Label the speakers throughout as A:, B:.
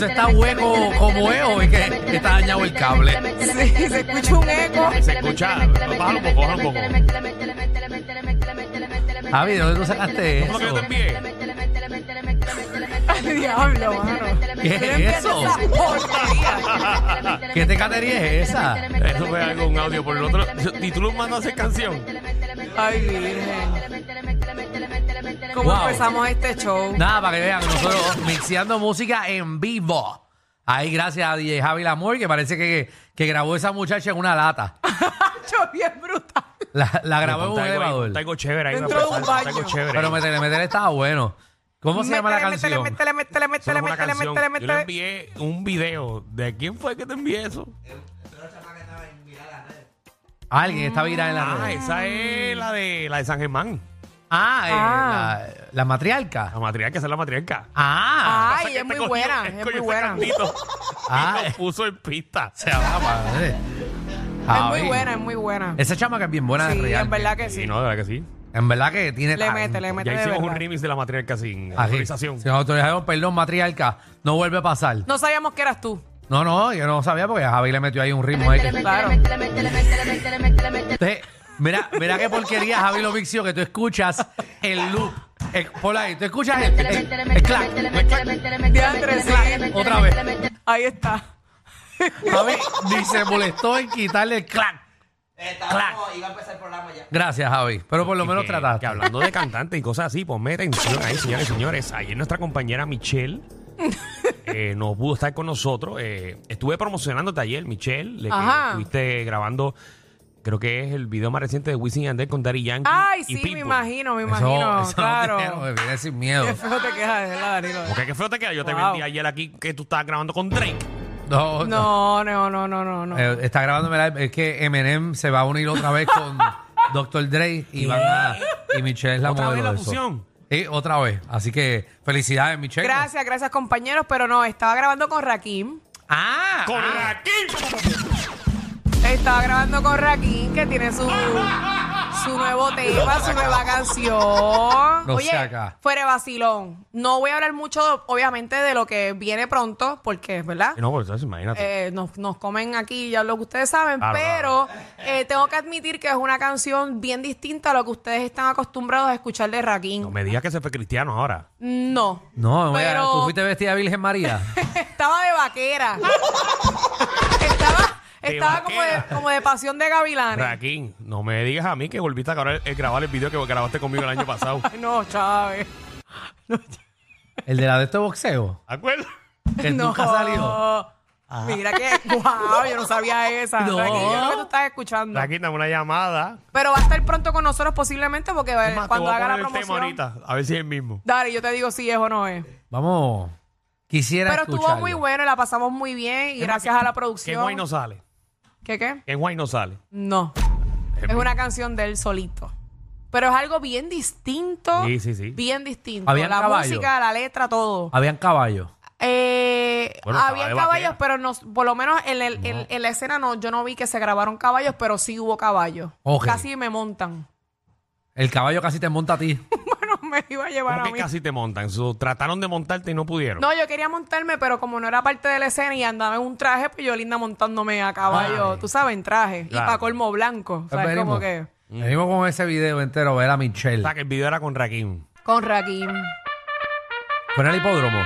A: Eso está hueco como es o es que está dañado el cable.
B: Sí, se escucha un eco.
C: Se escucha. Bájalo un poco, bájalo un poco.
A: Javi, ¿de dónde tú sacaste
C: ¿Cómo que yo te
A: eso?
C: envié?
B: Ay, diablo, mano.
A: ¿Qué es eso? ¿Qué tecatería es esa?
C: Eso fue algo, un audio por el otro. Y tú lo mandas a hacer canción.
B: Ay, virgen. ¿Cómo
A: Wow.
B: empezamos este show?
A: Nada, para que vean, nosotros mixeando música en vivo. Ahí gracias a DJ Javi Lamour, que parece que, que grabó esa muchacha en una lata.
B: Yo bien brutal.
A: La, la grabó en un
C: algo ahí,
A: elevador.
C: algo chévere ahí.
B: Dentro de un
C: ponte algo
B: baño.
C: chévere.
A: Pero métele, métele estaba bueno. ¿Cómo se llama la
B: Métele,
A: canción?
B: Métele, métele, métele,
C: Eso no
B: métele,
C: es una
B: métele,
C: canción.
B: métele,
C: Yo le
B: métele.
C: envié un video. ¿De quién fue que te envié eso?
A: Alguien está viral en la
C: Ah,
A: red.
C: esa es la de la de San Germán.
A: Ah, eh,
B: Ah.
A: La, la matriarca.
C: La matriarca, esa es la matriarca.
A: Ah,
B: Ay, es muy
C: cogió-
B: buena, es muy buena.
A: Ah.
C: Y lo puso en pista.
A: se llama madre.
B: Es
A: Javi,
B: muy buena, es muy buena.
A: Esa chama que es bien buena de
B: Sí,
A: real.
B: en verdad que
C: Sí,
B: sí.
C: no, de verdad que sí.
A: En verdad que tiene
B: Le
A: talento.
B: mete, le mete
C: Ya
B: de
C: hicimos un
B: verdad.
C: remix de la matriarca sin
A: Así,
C: autorización.
A: Sin autorización, perdón, matriarca. No vuelve a pasar.
B: No sabíamos que eras tú.
A: No, no, yo no sabía porque Javi le metió ahí un ritmo ahí. que-
B: Claro.
A: Entonces, mira, mira qué porquería, Javi lo mixio, que tú escuchas el loop. El, por ahí, tú escuchas el, el, el el
B: sí.
A: otra vez.
B: Ahí está.
A: Javi ni se molestó en quitarle el clac. Clac.
D: iba a empezar el programa ya.
A: Gracias, Javi. Pero por lo
C: Y
A: menos
C: que,
A: trataste.
C: que hablando de cantantes y cosas así, ponme atención ahí, señores y señores. Ayer nuestra compañera Michelle eh, no pudo estar con nosotros. Eh, estuve promocionándote ayer, Michelle. Le, que
B: Ajá.
C: estuviste grabando, creo que es el video más reciente de Wisin y Yandel con Daddy Yankee.
B: Ay,
C: y
B: sí, me imagino, me
A: Eso-
B: imagino.
A: eso no
B: claro.
A: tiene- viene sin miedo.
B: Qué feo te verdad, Danilo.
C: Porque qué feo te queda. Yo te vendí ayer aquí que tú estabas grabando con Drake.
A: No, no.
B: No, no, no, no, no. no.
A: Eh, está grabándome la, es que Eminem se va a unir otra vez con Dr. Dre y van a, y Michelle es la
C: ¿Otra
A: modelo
C: vez la
A: de eso.
C: fusión?
A: Sí, otra vez. Así que felicidades, Michelle.
B: Gracias, gracias, compañeros. Pero no, estaba grabando con Rakim.
A: Ah,
C: ¡Con
A: ah.
C: Rakim!
B: Estaba grabando con Rakim, que tiene su, su nuevo tema, su nueva canción.
A: No
B: Oye,
A: sea acá.
B: fuera de vacilón. No voy a hablar mucho, obviamente, de lo que viene pronto, porque, ¿verdad?
C: No, pues eso, imagínate.
B: Eh, nos, nos comen aquí ya lo que ustedes saben,
C: Claro,
B: pero eh, tengo que admitir que es una canción bien distinta a lo que ustedes están acostumbrados a escuchar de Rakim.
C: no me digas que se fue cristiano ahora.
B: No.
A: No,
B: Pero-
A: tú fuiste vestida de Virgen María.
B: Estaba de vaquera. estaba como, de, como de pasión de gavilanes.
C: Rakim, no me digas a mí que volviste a grabar el, grabar el video que grabaste conmigo el año pasado.
B: Ay, No, Chávez.
A: El de la de este boxeo.
C: ¿De acuerdo?
A: Que nunca salió.
B: Mira que, wow, yo no sabía esa.
A: No.
B: Yo creo que tú estás escuchando.
C: Rakim, dame una llamada.
B: Pero va a estar pronto con nosotros posiblemente porque
C: Es más, te
B: cuando
C: voy a
B: haga la
C: poner el tema
B: promoción.
C: ahorita, a ver si es el mismo.
B: Dale, yo te digo si es o no es.
A: Vamos. Quisiera
B: Pero estuvo
A: escucharlo.
B: muy bueno y la pasamos muy bien y gracias a la
C: Que en
B: producción.
C: Guay no sale.
B: ¿Qué qué?
C: En Guay no sale.
B: No. Es una canción de él solito. Pero es algo bien distinto.
C: Sí, sí, sí.
B: Bien distinto.
A: ¿Habían
B: la
A: caballos?
B: música, la letra, todo.
A: Habían caballos.
B: Eh,
C: Bueno,
B: había
C: caballo
B: caballos, pero no, por lo menos en, el- en- en la escena no, yo no vi que se grabaron caballos, pero sí hubo caballos.
A: Ok.
B: Casi me montan.
A: El caballo casi te monta a ti.
B: Me iba a llevar
C: ¿Cómo
B: a
C: que
B: mí.
C: casi te montan? So, trataron de montarte y no pudieron.
B: No, yo quería montarme, pero como no era parte de la escena y andaba en un traje, pues yo linda montándome a caballo,
C: Ay.
B: tú sabes, en traje. Y para colmo blanco. O sea, es como que
A: venimos con ese video entero, ver a
C: O
A: Michelle.
C: sea, que el video era con Rakim.
B: con Rakim.
A: ¿Fue en el hipódromo?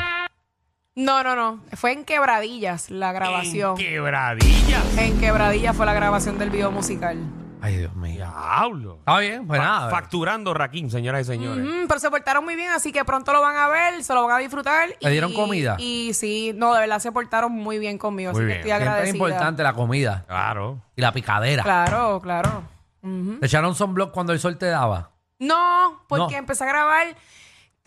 B: No, no, no. Fue en Quebradillas la grabación.
C: En quebradillas.
B: En Quebradillas fue la grabación del video musical.
A: Ay, Dios mío.
C: Diablo.
A: Está bien, pues nada.
C: Facturando Rakim, señoras y señores.
B: Mm, pero se portaron muy bien, así que pronto lo van a ver, se lo van a disfrutar.
A: ¿Le dieron comida?
B: Y sí, no, de verdad se portaron muy bien conmigo,
C: Muy
B: así
C: bien.
B: que estoy
A: Siempre es
B: agradecida.
A: importante la comida
C: Claro.
A: y la picadera.
B: Claro, claro. Ujú.
A: ¿Te echaron sunblock cuando el sol te daba?
B: No, porque
A: No.
B: empecé a grabar.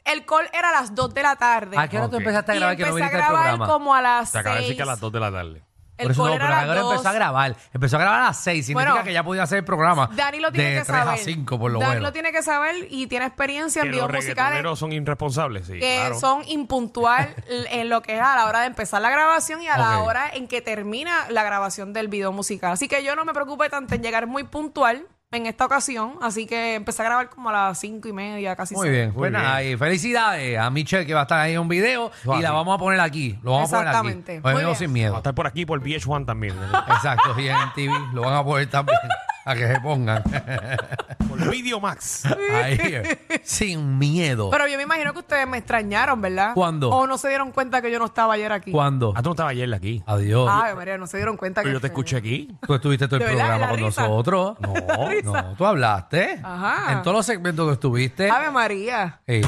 B: El call era a las 2 de la tarde.
A: ¿A qué hora tú
C: Ok.
A: empezaste a
B: y
A: grabar que no
B: empecé a
A: al
B: grabar
A: programa?
B: como a las
C: Se acaba de decir
B: 6.
C: que a las 2 de la tarde.
B: El
A: Por eso no, pero empezó a
B: 2.
A: grabar. Empezó a grabar a las 6. Significa
B: Bueno,
A: que ya podía hacer el programa
B: Dani lo tiene
A: de
B: que
A: 3
B: saber.
A: a 5 por lo
B: Dani
A: menos.
B: lo tiene que saber y tiene experiencia
C: Que
B: en
C: los
B: videos musicales
C: reggaetoneros son irresponsables, sí.
B: que
C: claro.
B: son impuntual en lo que es a la hora de empezar la grabación y a la
A: Ok.
B: hora en que termina la grabación del video musical. Así que yo no me preocupé tanto en llegar muy puntual en esta ocasión. Así que empecé a grabar como a las cinco y media, casi
A: Muy
B: seis.
A: bien,
C: Muy
A: pues nada, y felicidades a Michelle que va a estar ahí en un video y la vamos a poner aquí. Lo vamos a poner aquí.
B: Exactamente.
A: Hoy
B: Muy
A: vengo
B: bien.
A: sin
C: Va a
A: miedo.
C: estar por aquí por VH1 también.
A: Exacto, y en TV lo van a poner también a que se pongan
C: Video Max.
A: ahí, eh, sin miedo.
B: Pero yo me imagino que ustedes me extrañaron, ¿verdad?
A: ¿Cuándo?
B: O no se dieron cuenta que yo no estaba ayer aquí.
A: ¿Cuándo?
C: Ah, tú no estabas ayer aquí.
A: Adiós.
B: Ay, María, no se dieron cuenta que
C: Pero yo te escuché aquí.
A: Tú estuviste todo el
B: ¿De verdad?
A: programa
B: ¿La
A: con
B: risa?
A: nosotros.
C: No,
A: No, tú hablaste.
B: Ajá.
A: En todos los segmentos que estuviste.
B: Ave María.
A: Sí.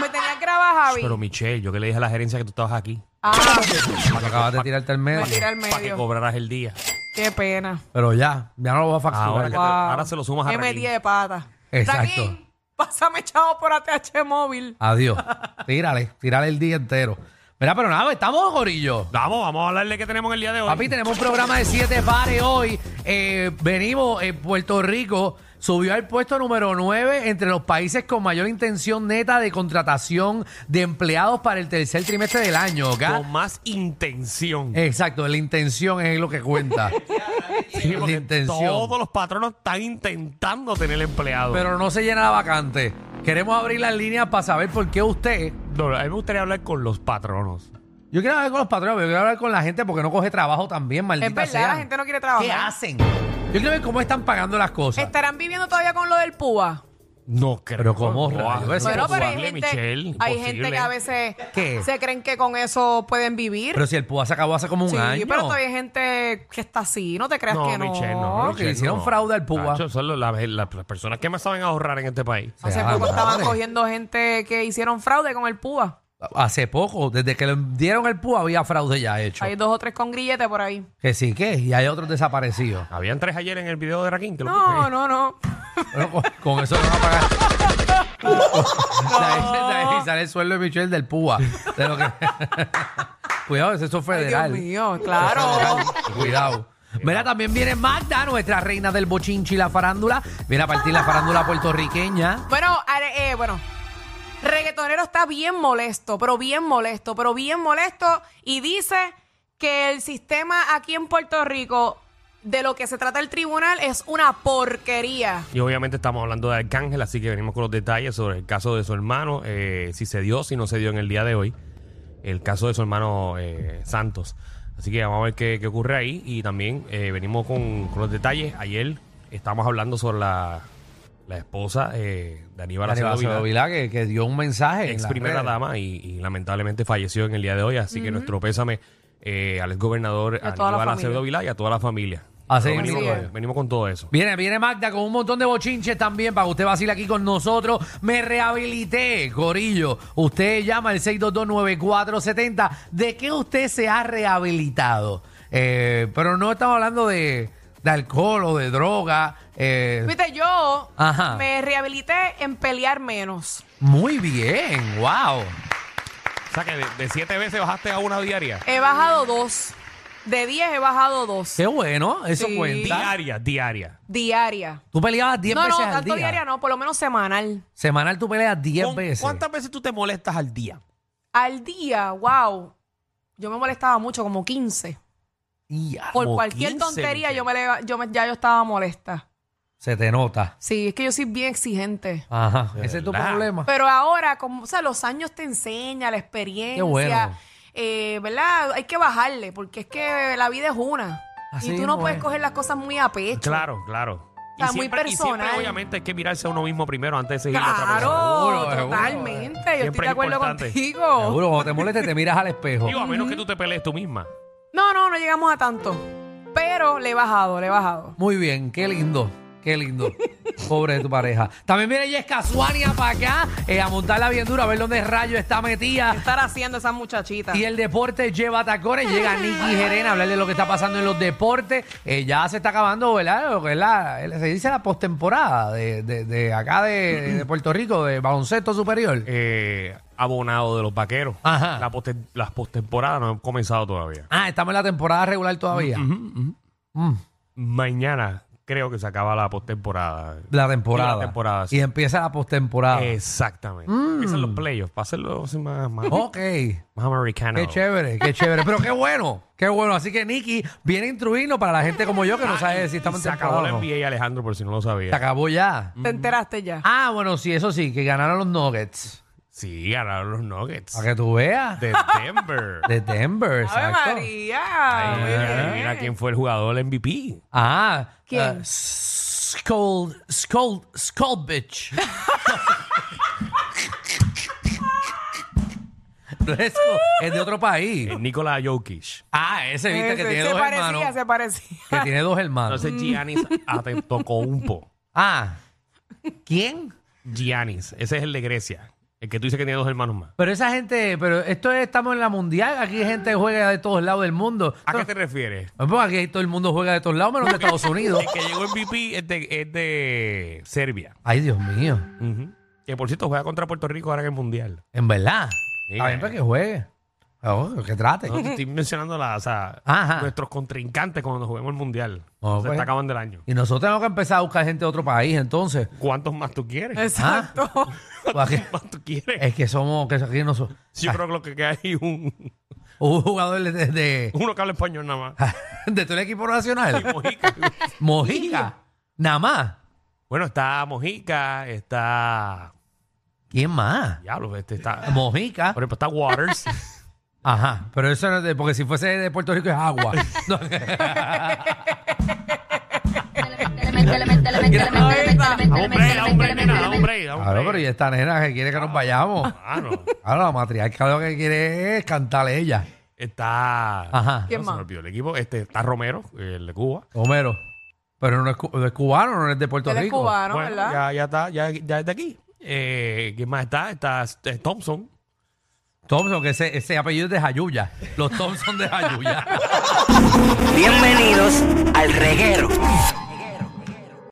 B: Me tenías grabado, Javi.
C: Pero Michelle, yo que le dije a la gerencia que tú estabas aquí.
B: Ah,
A: acabas de tirarte el medio.
B: me tiré al
C: Para que
B: medio.
C: cobraras el día.
B: Qué pena.
A: Pero ya, ya no lo voy a facturar.
C: Ahora que-
B: Wow.
C: ahora se lo sumas a
B: Me
C: Raquel.
B: metí de pata.
A: Exacto.
B: Pásame chavo por ATH móvil.
A: Adiós. Tírale, tírale el día entero. Mira, pero nada, estamos, Gorillo.
C: Vamos, vamos a hablarle que tenemos el día de hoy.
A: Papi, tenemos un programa de siete pares hoy. Eh, venimos, en Puerto Rico subió al puesto número 9 entre los países con mayor intención neta de contratación de empleados para el tercer trimestre del año, ¿ok?
C: Con más intención.
A: Exacto, la intención es lo que cuenta.
C: Sí,
A: la intención.
C: Todos los patronos están intentando tener empleados.
A: Pero no se llena la vacante. Queremos abrir las líneas para saber por qué usted.
C: No, a mí me gustaría hablar con los patronos.
A: Yo quiero hablar con los patrones, pero yo quiero hablar con la gente porque no coge trabajo también, maldita
B: Es verdad,
A: sea.
B: la gente no quiere trabajar.
A: ¿Qué hacen? Yo quiero ver cómo están pagando las cosas.
B: ¿Estarán viviendo todavía con lo del PUA?
C: No creo.
A: Pero ¿cómo,
C: No,
A: rayos? Eso
B: Bueno,
A: es
B: pero hay gente,
C: Michelle,
B: hay gente que a veces
A: ¿Qué?
B: se creen que con eso pueden vivir.
A: Pero si el PUA se acabó hace como un
B: sí,
A: año.
B: pero todavía hay gente que está así. No te creas
C: No,
B: que no.
C: Michelle, no.
A: No, que hicieron fraude al PUA.
C: Tacho, son los- las, las- las personas que más saben ahorrar en este país.
B: Hace
A: Sea
B: poco estaban
A: madre.
B: cogiendo gente que hicieron fraude con el PUA.
A: Hace poco, desde que le dieron el PUA, había fraude ya hecho.
B: Hay dos o tres con grillete por ahí.
A: Que sí, que y hay otros desaparecidos.
C: Habían tres ayer en el video de Raquín. Que lo
B: No, no, no.
A: Bueno, con, con eso no van a pagar. Ahí sale el sueldo de Michelle del PUA. De lo que... Cuidado, eso es
B: Ay,
A: federal.
B: Dios mío, claro.
A: Cuidado. Mira, también viene Magda, nuestra reina del bochinchi y la farándula. Viene a partir la farándula puertorriqueña.
B: Bueno, are- eh, bueno. Reggaetonero está bien molesto, pero bien molesto, pero bien molesto. Y dice que el sistema aquí en Puerto Rico, de lo que se trata el tribunal, es una porquería.
C: Y obviamente estamos hablando de Arcángel, así que venimos con los detalles sobre el caso de su hermano, eh, si se dio, si no se dio en el día de hoy, el caso de su hermano eh, Santos. Así que vamos a ver qué, ocurre ahí y también eh, venimos con, con los detalles. Ayer estábamos hablando sobre la, la esposa eh, de Aníbal
A: Aníbal
C: Acevedo
A: Acevedo
C: Vilá,
A: Vilá, que, que dio un mensaje. en
C: ex
A: las
C: primera
A: redes.
C: dama y, y lamentablemente falleció en el día de hoy. Así que nuestro pésame eh, al exgobernador
B: Y a toda la
C: Aníbal Acevedo
B: familia.
C: Vilá y a toda la familia.
A: Así mismo
C: venimos,
A: es.
C: venimos con todo eso.
A: Viene, viene Magda con un montón de bochinches también para que usted vacile aquí con nosotros. Me rehabilité, Corillo. Usted llama al 6229470. ¿De qué usted se ha rehabilitado? Eh, pero no estamos hablando de, de alcohol o de droga. Eh,
B: Viste, yo
A: Ajá.
B: me rehabilité en pelear menos.
A: muy bien, wow.
C: O sea que de, de siete veces bajaste a una diaria.
B: He bajado dos. De diez he bajado dos.
A: Qué bueno, eso
B: Sí.
A: cuenta.
C: Diaria, diaria.
B: Diaria.
A: Tú peleabas 10
B: No, no,
A: veces al
B: tanto
A: día.
B: diaria no, por lo menos semanal.
A: Semanal tú peleas 10
C: ¿Con-
A: veces.
C: ¿Cuántas veces tú te molestas al día?
B: Al día, wow. Yo me molestaba mucho, como 15.
A: Ya,
B: Por
C: Como
B: cualquier
C: 15,
B: tontería yo me, yo me- ya yo estaba molesta.
A: Se te nota.
B: Sí, es que yo soy bien exigente.
A: Ajá. Ese es tu
C: verdad.
A: problema.
B: Pero ahora, como, o sea, los años te enseñan, la experiencia.
A: Qué bueno.
B: eh, ¿Verdad? Hay que bajarle, porque es que la vida es una.
A: Así
B: y tú no puedes
A: es.
B: coger las cosas muy a pecho.
C: Claro, claro.
B: sea, muy
C: y siempre,
B: personal.
C: obviamente, hay que mirarse a uno mismo primero antes de seguir a otra persona.
B: Claro,
A: Seguro, seguro.
B: totalmente. Yo estoy
C: Siempre
B: de acuerdo
C: importante.
B: contigo.
A: Seguro, cuando te moleste, te miras al espejo.
C: Digo, a menos que tú te pelees tú misma.
B: No, no, no llegamos a tanto. Pero le he bajado, le he bajado.
A: Muy bien, qué lindo. Qué lindo. Pobre de tu pareja. También viene Jessica Suania para acá eh, a montarla bien dura, a ver dónde rayo está metida.
B: ¿Qué estar haciendo esa muchachita?
A: Y el deporte lleva tacones. Llega Nicky Jerena a hablar de lo que está pasando en los deportes. Eh, ya se está acabando, ¿verdad? Lo que es la, se dice la postemporada de, de, de acá de, de Puerto Rico, de baloncesto superior.
C: Eh, abonado de los vaqueros.
A: Ajá.
C: La poste- las postemporadas no han comenzado todavía.
A: Ah, estamos en la temporada regular todavía. Mm,
C: Mañana creo que se acaba la postemporada.
A: la temporada.
C: La temporada, sí.
A: Y empieza la postemporada.
C: Exactamente. Empiezan los playoffs para hacerlo así más, más,
A: Ok.
C: más americano.
A: Qué chévere, qué chévere. Pero qué bueno, qué bueno. Así que Nicky viene a instruirnos para la gente como yo que no sabe si estamos en
C: Se acabó la
A: no.
C: NBA, Alejandro, por si no lo
A: Se
C: sabía.
A: acabó ya.
B: ¿Te enteraste ya?
A: Ah, bueno, sí, eso sí, que ganaron los Nuggets.
C: Sí, ganaron los Nuggets.
A: Para que tú veas.
C: De Denver.
A: De Denver,
B: ¡Ave
A: exacto.
B: María!
C: Ay,
B: Muy bien.
C: mira quién fue el jugador MVP.
A: Ah.
B: ¿Quién?
A: uh, Skull Bitch. no es, es de otro país.
C: Eh, Nikola Jokic.
A: Ah, ese viste que
B: Ese,
A: tiene
B: se
A: dos
B: parecía,
A: hermanos.
B: se parecía.
A: Que tiene dos hermanos.
C: Entonces Giannis Antetokounmpo.
A: Ah. ¿Quién?
C: Giannis. Ese es el de Grecia. El que tú dices que tiene dos hermanos más.
A: Pero esa gente, pero esto es- estamos en la mundial, aquí hay gente que juega de todos lados del mundo.
C: ¿A qué te refieres?
A: Pues aquí todo el mundo juega de todos lados, menos de Estados Unidos.
C: El que llegó MVP es de, es de Serbia.
A: Ay, Dios mío.
C: Ujú. Que por cierto juega contra Puerto Rico ahora en el Mundial.
A: En verdad.
C: Sí,
A: Está bien
C: eh.
A: para que juegue. Oh, que trate.
C: No, te estoy mencionando la, o sea,
A: Ajá.
C: nuestros contrincantes cuando juguemos el Mundial.
A: Oh,
C: Se
A: pues.
C: está acabando el año.
A: Y nosotros tenemos que empezar a buscar gente de otro país, entonces.
C: ¿Cuántos más tú quieres?
B: Exacto.
C: ¿Cuántos más tú quieres?
A: es que somos, que aquí no somos.
C: Yo creo que lo que queda es un,
A: Un jugador de, de, de,
C: uno que habla español nada más.
A: de todo el equipo nacional.
C: Mojica.
A: Mojica. Nada más.
C: Bueno, está Mojica, está.
A: ¿Quién más?
C: Diablo, este está.
A: Mojica.
C: Por ejemplo, está Waters.
A: Ajá. Pero eso no es de, porque si fuese de Puerto Rico es agua. No. Claro, pero y esta nena que quiere que nos vayamos.
C: No.
A: Claro, la matriarca lo que quiere es cantarle ella.
C: Está.
A: Ajá.
B: ¿Quién
C: no, se
B: más?
C: me olvidó el equipo. Este, está Romero, el de Cuba.
A: Homero. Pero no es, cu- no es cubano, no es de Puerto
B: Él es
A: Rico.
B: cubano,
C: bueno,
B: ¿verdad?
C: ya, ya está, ya, ya es de aquí. Eh, ¿Quién más está? Está eh, Thompson.
A: Thompson, que ese, apellido es de Jayuya. Los Thompson de Jayuya.
E: Bienvenidos al reguero.